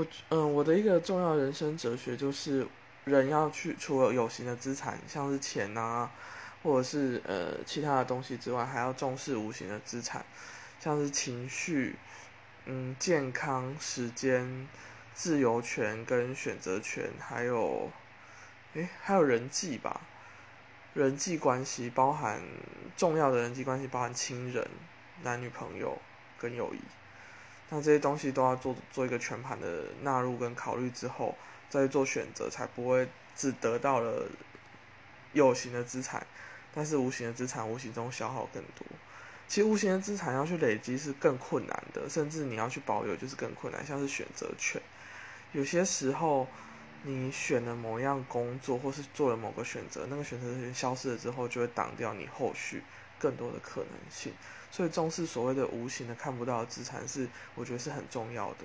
我嗯，我的一个重要人生哲学就是，人要去除了有形的资产，像是钱啊，或者是呃其他的东西之外，还要重视无形的资产，像是情绪、嗯健康、时间、自由权跟选择权，还有，诶还有人际吧，人际关系包含重要的人际关系，包含亲人、男女朋友跟友谊。那这些东西都要做做一个全盘的纳入跟考虑之后，再做选择，才不会只得到了有形的资产，但是无形的资产无形中消耗更多。其实无形的资产要去累积是更困难的，甚至你要去保有就是更困难。像是选择权，有些时候你选了某样工作，或是做了某个选择，那个选择权消失了之后，就会挡掉你后续。更多的可能性，所以重视所谓的无形的看不到的资产是，我觉得是很重要的。